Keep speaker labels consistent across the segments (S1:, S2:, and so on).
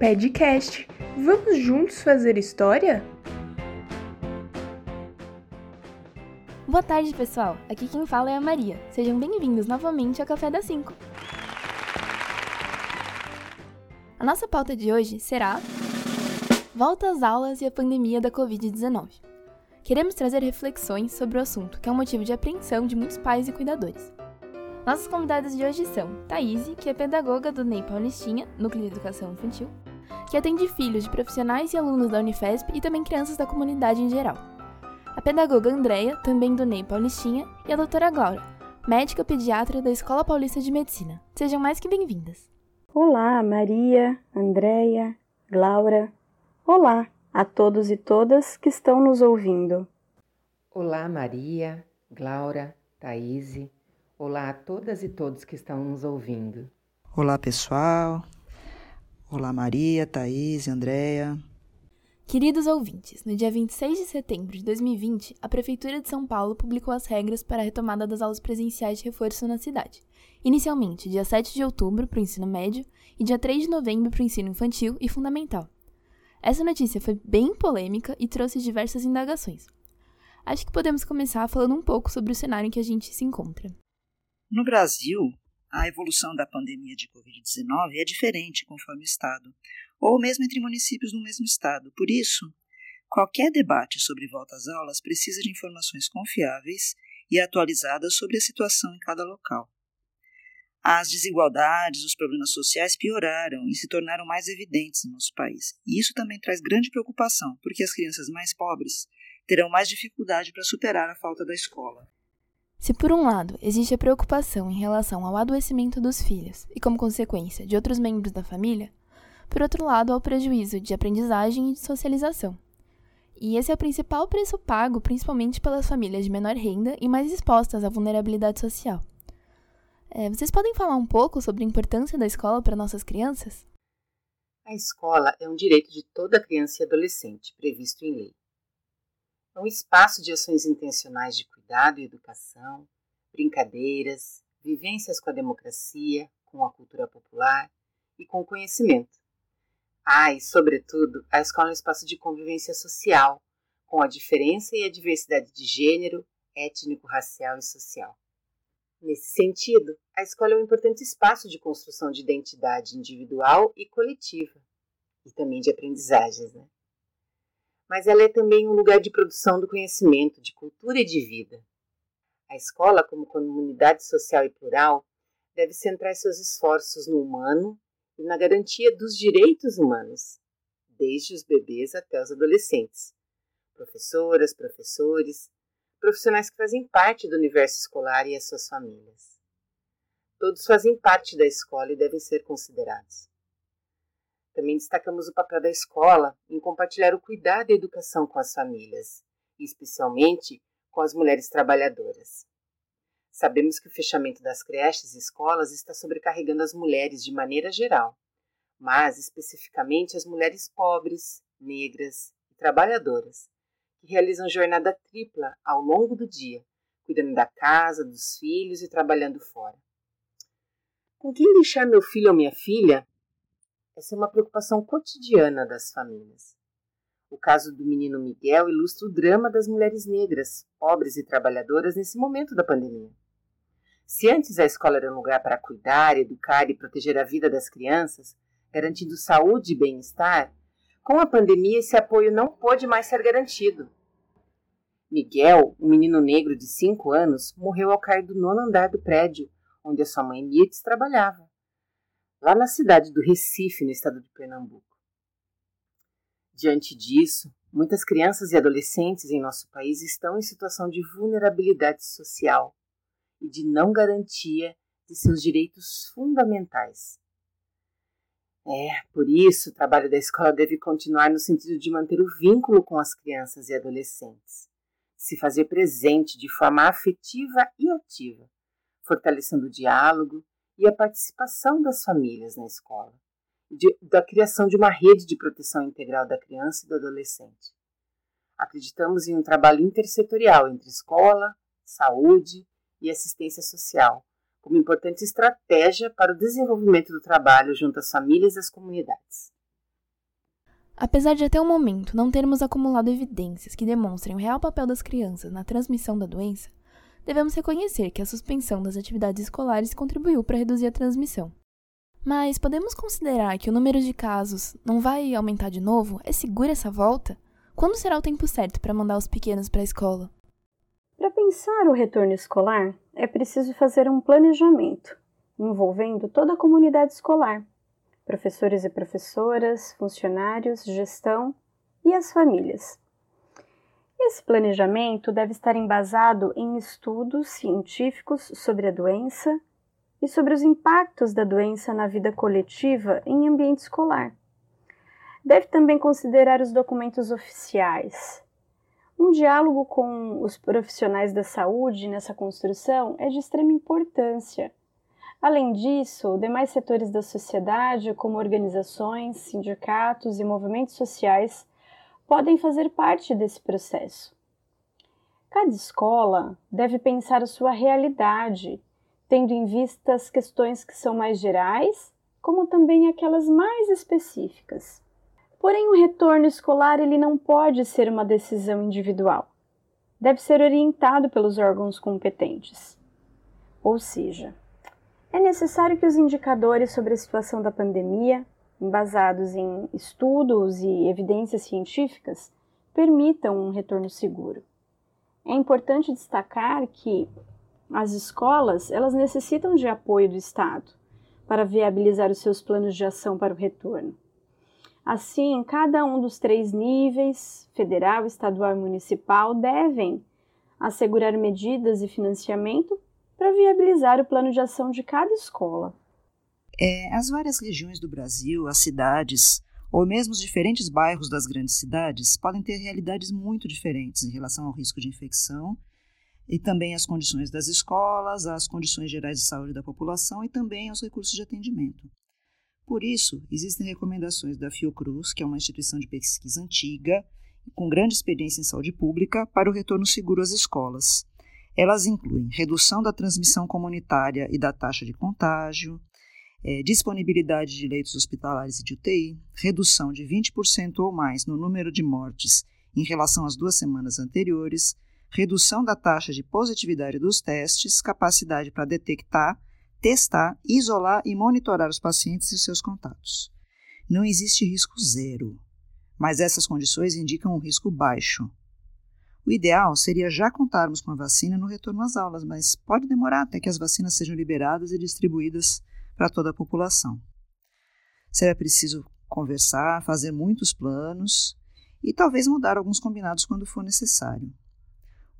S1: Podcast. Vamos juntos fazer história?
S2: Boa tarde, pessoal. Aqui quem fala é a Maria. Sejam bem-vindos novamente ao Café das 5. A nossa pauta de hoje será Volta às aulas e a pandemia da Covid-19. Queremos trazer reflexões sobre o assunto, que é um motivo de apreensão de muitos pais e cuidadores. Nossas convidadas de hoje são Thaís, que é pedagoga do NEI Paulistinha, Núcleo de Educação Infantil, que atende filhos de profissionais e alunos da Unifesp e também crianças da comunidade em geral. A pedagoga Andréia, também do NEI Paulistinha, e a doutora Glaura, médica pediatra da Escola Paulista de Medicina. Sejam mais que bem-vindas.
S3: Olá, Maria, Andréia, Glaura. Olá a todos e todas que estão nos ouvindo.
S4: Olá, Maria, Glaura, Thaís. Olá a todas e todos que estão nos ouvindo.
S5: Olá, pessoal. Olá, Maria, Thaís, Andréia.
S2: Queridos ouvintes, no dia 26 de setembro de 2020, a Prefeitura de São Paulo publicou as regras para a retomada das aulas presenciais de reforço na cidade. Inicialmente, dia 7 de outubro para o ensino médio e dia 3 de novembro para o ensino infantil e fundamental. Essa notícia foi bem polêmica e trouxe diversas indagações. Acho que podemos começar falando um pouco sobre o cenário em que a gente se encontra.
S5: No Brasil, a evolução da pandemia de Covid-19 é diferente conforme o estado, ou mesmo entre municípios no mesmo estado. Por isso, qualquer debate sobre volta às aulas precisa de informações confiáveis e atualizadas sobre a situação em cada local. As desigualdades, os problemas sociais pioraram e se tornaram mais evidentes no nosso país. E isso também traz grande preocupação, porque as crianças mais pobres terão mais dificuldade para superar a falta da escola.
S2: Se por um lado existe a preocupação em relação ao adoecimento dos filhos e, como consequência, de outros membros da família, por outro lado há o prejuízo de aprendizagem e de socialização. E esse é o principal preço pago principalmente pelas famílias de menor renda e mais expostas à vulnerabilidade social. É, vocês podem falar um pouco sobre a importância da escola para nossas crianças?
S4: A escola é um direito de toda criança e adolescente, previsto em lei. Um espaço de ações intencionais de cuidado e educação, brincadeiras, vivências com a democracia, com a cultura popular e com o conhecimento. Ah, e, sobretudo, a escola é um espaço de convivência social, com a diferença e a diversidade de gênero, étnico, racial e social. Nesse sentido, a escola é um importante espaço de construção de identidade individual e coletiva, e também de aprendizagens. Né? Mas ela é também um lugar de produção do conhecimento, de cultura e de vida. A escola, como comunidade social e plural, deve centrar seus esforços no humano e na garantia dos direitos humanos, desde os bebês até os adolescentes. Professoras, professores, profissionais que fazem parte do universo escolar e as suas famílias. Todos fazem parte da escola e devem ser considerados. Também destacamos o papel da escola em compartilhar o cuidado e a educação com as famílias, especialmente com as mulheres trabalhadoras. Sabemos que o fechamento das creches e escolas está sobrecarregando as mulheres de maneira geral, mas especificamente as mulheres pobres, negras e trabalhadoras, que realizam jornada tripla ao longo do dia, cuidando da casa, dos filhos e trabalhando fora. Com quem deixar meu filho ou minha filha essa é uma preocupação cotidiana das famílias. O caso do menino Miguel ilustra o drama das mulheres negras, pobres e trabalhadoras nesse momento da pandemia. Se antes a escola era um lugar para cuidar, educar e proteger a vida das crianças, garantindo saúde e bem-estar, com a pandemia esse apoio não pôde mais ser garantido. Miguel, um menino negro de 5 anos, morreu ao cair do nono andar do prédio onde a sua mãe Mirtz trabalhava lá na cidade do Recife, no estado de Pernambuco. Diante disso, muitas crianças e adolescentes em nosso país estão em situação de vulnerabilidade social e de não garantia de seus direitos fundamentais. É, por isso, o trabalho da escola deve continuar no sentido de manter o vínculo com as crianças e adolescentes, se fazer presente de forma afetiva e ativa, fortalecendo o diálogo e a participação das famílias na escola, de, da criação de uma rede de proteção integral da criança e do adolescente. Acreditamos em um trabalho intersetorial entre escola, saúde e assistência social, como importante estratégia para o desenvolvimento do trabalho junto às famílias e às comunidades.
S2: Apesar de até o momento não termos acumulado evidências que demonstrem o real papel das crianças na transmissão da doença, devemos reconhecer que a suspensão das atividades escolares contribuiu para reduzir a transmissão. Mas podemos considerar que o número de casos não vai aumentar de novo? É segura essa volta? Quando será o tempo certo para mandar os pequenos para a escola?
S3: Para pensar o retorno escolar, é preciso fazer um planejamento envolvendo toda a comunidade escolar, professores e professoras, funcionários, gestão e as famílias. Esse planejamento deve estar embasado em estudos científicos sobre a doença e sobre os impactos da doença na vida coletiva em ambiente escolar. Deve também considerar os documentos oficiais. Um diálogo com os profissionais da saúde nessa construção é de extrema importância Além disso, demais setores da sociedade, como organizações, sindicatos e movimentos sociais, podem fazer parte desse processo. Cada escola deve pensar a sua realidade, tendo em vista as questões que são mais gerais, como também aquelas mais específicas. Porém, o retorno escolar ele não pode ser uma decisão individual. Deve ser orientado pelos órgãos competentes. Ou seja, é necessário que os indicadores sobre a situação da pandemia, embasados em estudos e evidências científicas, permitam um retorno seguro. É importante destacar que as escolas, elas necessitam de apoio do Estado para viabilizar os seus planos de ação para o retorno. Assim, cada um dos três níveis, federal, estadual e municipal, devem assegurar medidas e financiamento para viabilizar o plano de ação de cada escola.
S5: É, as várias regiões do Brasil, as cidades, ou mesmo os diferentes bairros das grandes cidades, podem ter realidades muito diferentes em relação ao risco de infecção e também as condições das escolas, as condições gerais de saúde da população e também aos recursos de atendimento. Por isso, existem recomendações da Fiocruz, que é uma instituição de pesquisa antiga, com grande experiência em saúde pública, para o retorno seguro às escolas. Elas incluem redução da transmissão comunitária e da taxa de contágio, é, disponibilidade de leitos hospitalares e de UTI, redução de 20% ou mais no número de mortes em relação às duas semanas anteriores, redução da taxa de positividade dos testes, capacidade para detectar, testar, isolar e monitorar os pacientes e seus contatos. Não existe risco zero, mas essas condições indicam um risco baixo, o ideal seria já contarmos com a vacina no retorno às aulas, mas pode demorar até que as vacinas sejam liberadas e distribuídas para toda a população. Será preciso conversar, fazer muitos planos e talvez mudar alguns combinados quando for necessário.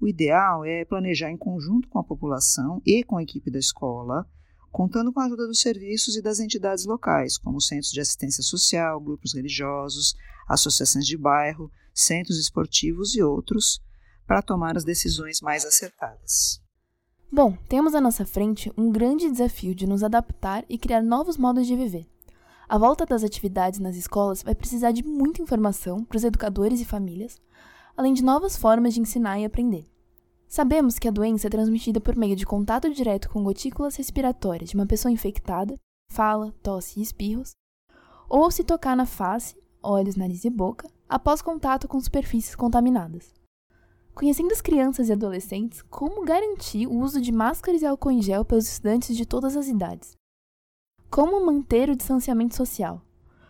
S5: O ideal é planejar em conjunto com a população e com a equipe da escola, contando com a ajuda dos serviços e das entidades locais, como centros de assistência social, grupos religiosos, associações de bairro, centros esportivos e outros, para tomar as decisões mais acertadas.
S2: Bom, temos à nossa frente um grande desafio de nos adaptar e criar novos modos de viver. A volta das atividades nas escolas vai precisar de muita informação para os educadores e famílias, além de novas formas de ensinar e aprender. Sabemos que a doença é transmitida por meio de contato direto com gotículas respiratórias de uma pessoa infectada, fala, tosse e espirros, ou se tocar na face, olhos, nariz e boca, após contato com superfícies contaminadas. Conhecendo as crianças e adolescentes, como garantir o uso de máscaras e álcool em gel pelos estudantes de todas as idades? Como manter o distanciamento social?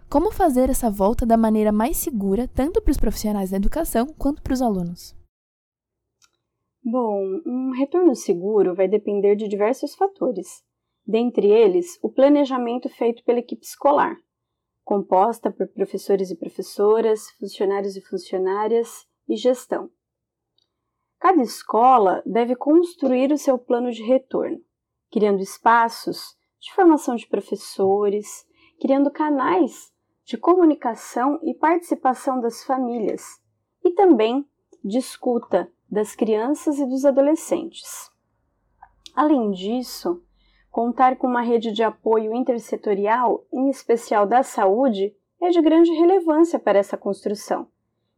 S2: Como fazer essa volta da maneira mais segura, tanto para os profissionais da educação quanto para os alunos?
S3: Bom, um retorno seguro vai depender de diversos fatores. Dentre eles, o planejamento feito pela equipe escolar, composta por professores e professoras, funcionários e funcionárias e gestão. Cada escola deve construir o seu plano de retorno, criando espaços de formação de professores, criando canais de comunicação e participação das famílias e também de escuta das crianças e dos adolescentes. Além disso, contar com uma rede de apoio intersetorial, em especial da saúde, é de grande relevância para essa construção,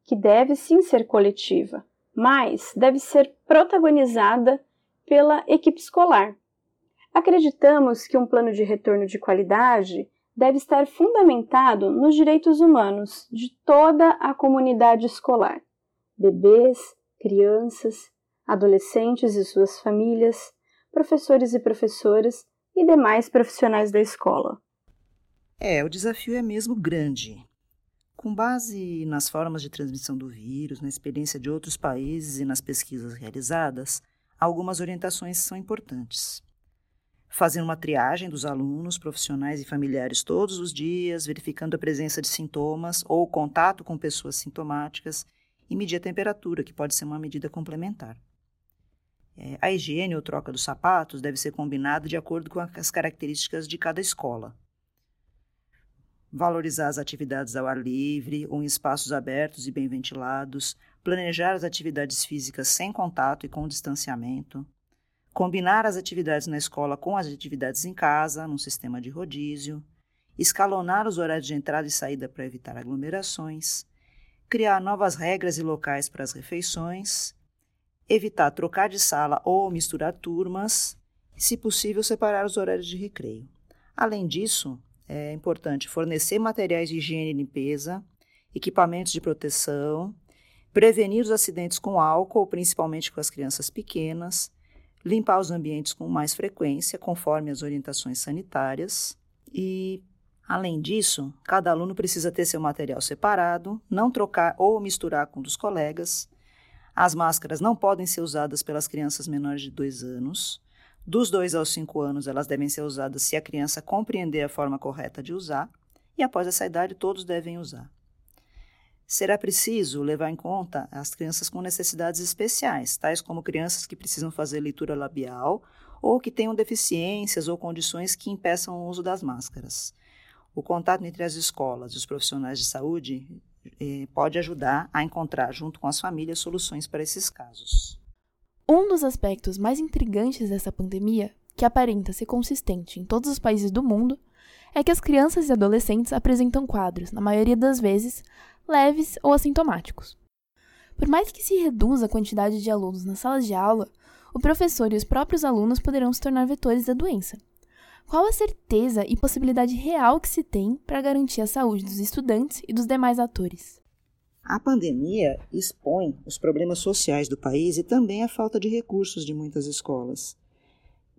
S3: que deve sim ser coletiva mas deve ser protagonizada pela equipe escolar. Acreditamos que um plano de retorno de qualidade deve estar fundamentado nos direitos humanos de toda a comunidade escolar, bebês, crianças, adolescentes e suas famílias, professores e professoras e demais profissionais da escola.
S5: É, o desafio é mesmo grande. Com base nas formas de transmissão do vírus, na experiência de outros países e nas pesquisas realizadas, algumas orientações são importantes. Fazer uma triagem dos alunos, profissionais e familiares todos os dias, verificando a presença de sintomas ou contato com pessoas sintomáticas e medir a temperatura, que pode ser uma medida complementar. É, a higiene ou troca dos sapatos deve ser combinada de acordo com as características de cada escola. Valorizar as atividades ao ar livre ou em espaços abertos e bem ventilados, planejar as atividades físicas sem contato e com distanciamento, combinar as atividades na escola com as atividades em casa, num sistema de rodízio, escalonar os horários de entrada e saída para evitar aglomerações, criar novas regras e locais para as refeições, evitar trocar de sala ou misturar turmas, e, se possível, separar os horários de recreio. Além disso, é importante fornecer materiais de higiene e limpeza, equipamentos de proteção, prevenir os acidentes com álcool, principalmente com as crianças pequenas, limpar os ambientes com mais frequência, conforme as orientações sanitárias, e Além disso, cada aluno precisa ter seu material separado, não trocar ou misturar com dos colegas. As máscaras não podem ser usadas pelas crianças menores de 2 anos. Dos 2 aos 5 anos, elas devem ser usadas se a criança compreender a forma correta de usar, e após essa idade, todos devem usar. Será preciso levar em conta as crianças com necessidades especiais, tais como crianças que precisam fazer leitura labial ou que tenham deficiências ou condições que impeçam o uso das máscaras. O contato entre as escolas e os profissionais de saúde eh, pode ajudar a encontrar, junto com as famílias, soluções para esses casos.
S2: Um dos aspectos mais intrigantes dessa pandemia, que aparenta ser consistente em todos os países do mundo, é que as crianças e adolescentes apresentam quadros, na maioria das vezes, leves ou assintomáticos. Por mais que se reduza a quantidade de alunos nas salas de aula, o professor e os próprios alunos poderão se tornar vetores da doença, qual a certeza e possibilidade real que se tem para garantir a saúde dos estudantes e dos demais atores?
S5: A pandemia expõe os problemas sociais do país e também a falta de recursos de muitas escolas.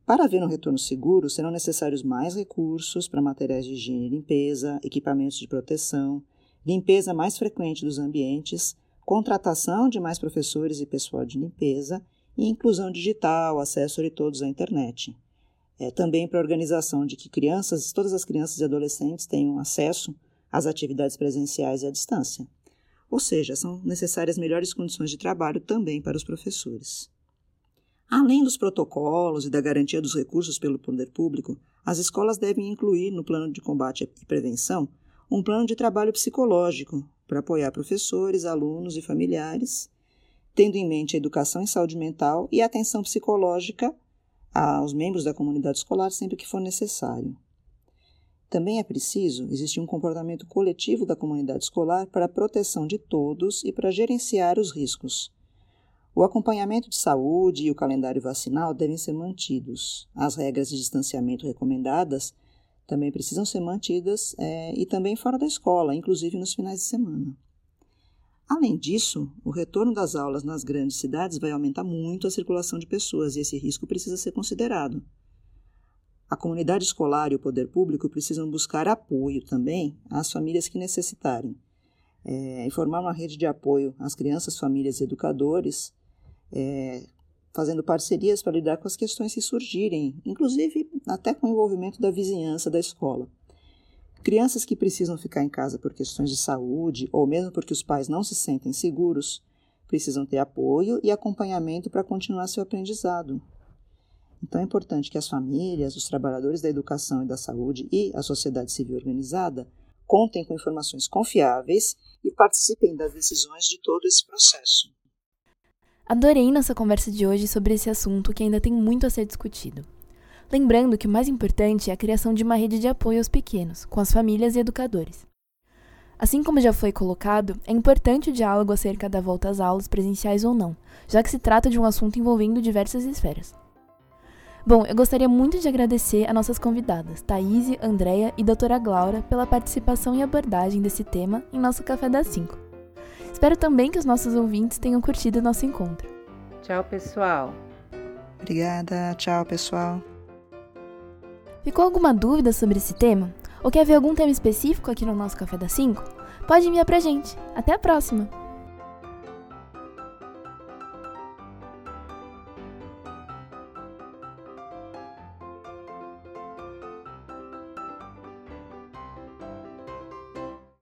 S5: Para haver um retorno seguro, serão necessários mais recursos para materiais de higiene e limpeza, equipamentos de proteção, limpeza mais frequente dos ambientes, contratação de mais professores e pessoal de limpeza e inclusão digital, acesso de todos à internet é, também para a organização de que crianças, todas as crianças e adolescentes tenham acesso às atividades presenciais e à distância. Ou seja, são necessárias melhores condições de trabalho também para os professores. Além dos protocolos e da garantia dos recursos pelo poder público, as escolas devem incluir no plano de combate e prevenção um plano de trabalho psicológico para apoiar professores, alunos e familiares, tendo em mente a educação em saúde mental e a atenção psicológica aos membros da comunidade escolar sempre que for necessário. Também é preciso existir um comportamento coletivo da comunidade escolar para a proteção de todos e para gerenciar os riscos. O acompanhamento de saúde e o calendário vacinal devem ser mantidos. As regras de distanciamento recomendadas também precisam ser mantidas é, e também fora da escola, inclusive nos finais de semana. Além disso, o retorno das aulas nas grandes cidades vai aumentar muito a circulação de pessoas e esse risco precisa ser considerado. A comunidade escolar e o poder público precisam buscar apoio também às famílias que necessitarem. É, formar uma rede de apoio às crianças, famílias e educadores, é, fazendo parcerias para lidar com as questões que surgirem, inclusive até com o envolvimento da vizinhança da escola. Crianças que precisam ficar em casa por questões de saúde ou mesmo porque os pais não se sentem seguros, precisam ter apoio e acompanhamento para continuar seu aprendizado. Então é importante que as famílias, os trabalhadores da educação e da saúde e a sociedade civil organizada contem com informações confiáveis e participem das decisões de todo esse processo.
S2: Adorei nossa conversa de hoje sobre esse assunto que ainda tem muito a ser discutido. Lembrando que o mais importante é a criação de uma rede de apoio aos pequenos, com as famílias e educadores. Assim como já foi colocado, é importante o diálogo acerca da volta às aulas presenciais ou não, já que se trata de um assunto envolvendo diversas esferas. Bom, eu gostaria muito de agradecer a nossas convidadas, Thaís, Andréia e doutora Glaura, pela participação e abordagem desse tema em nosso Café das 5. Espero também que os nossos ouvintes tenham curtido o nosso encontro.
S4: Tchau, pessoal.
S5: Obrigada, tchau, pessoal.
S2: Ficou alguma dúvida sobre esse tema? Ou quer ver algum tema específico aqui no nosso Café das 5? Pode enviar pra gente. Até a próxima!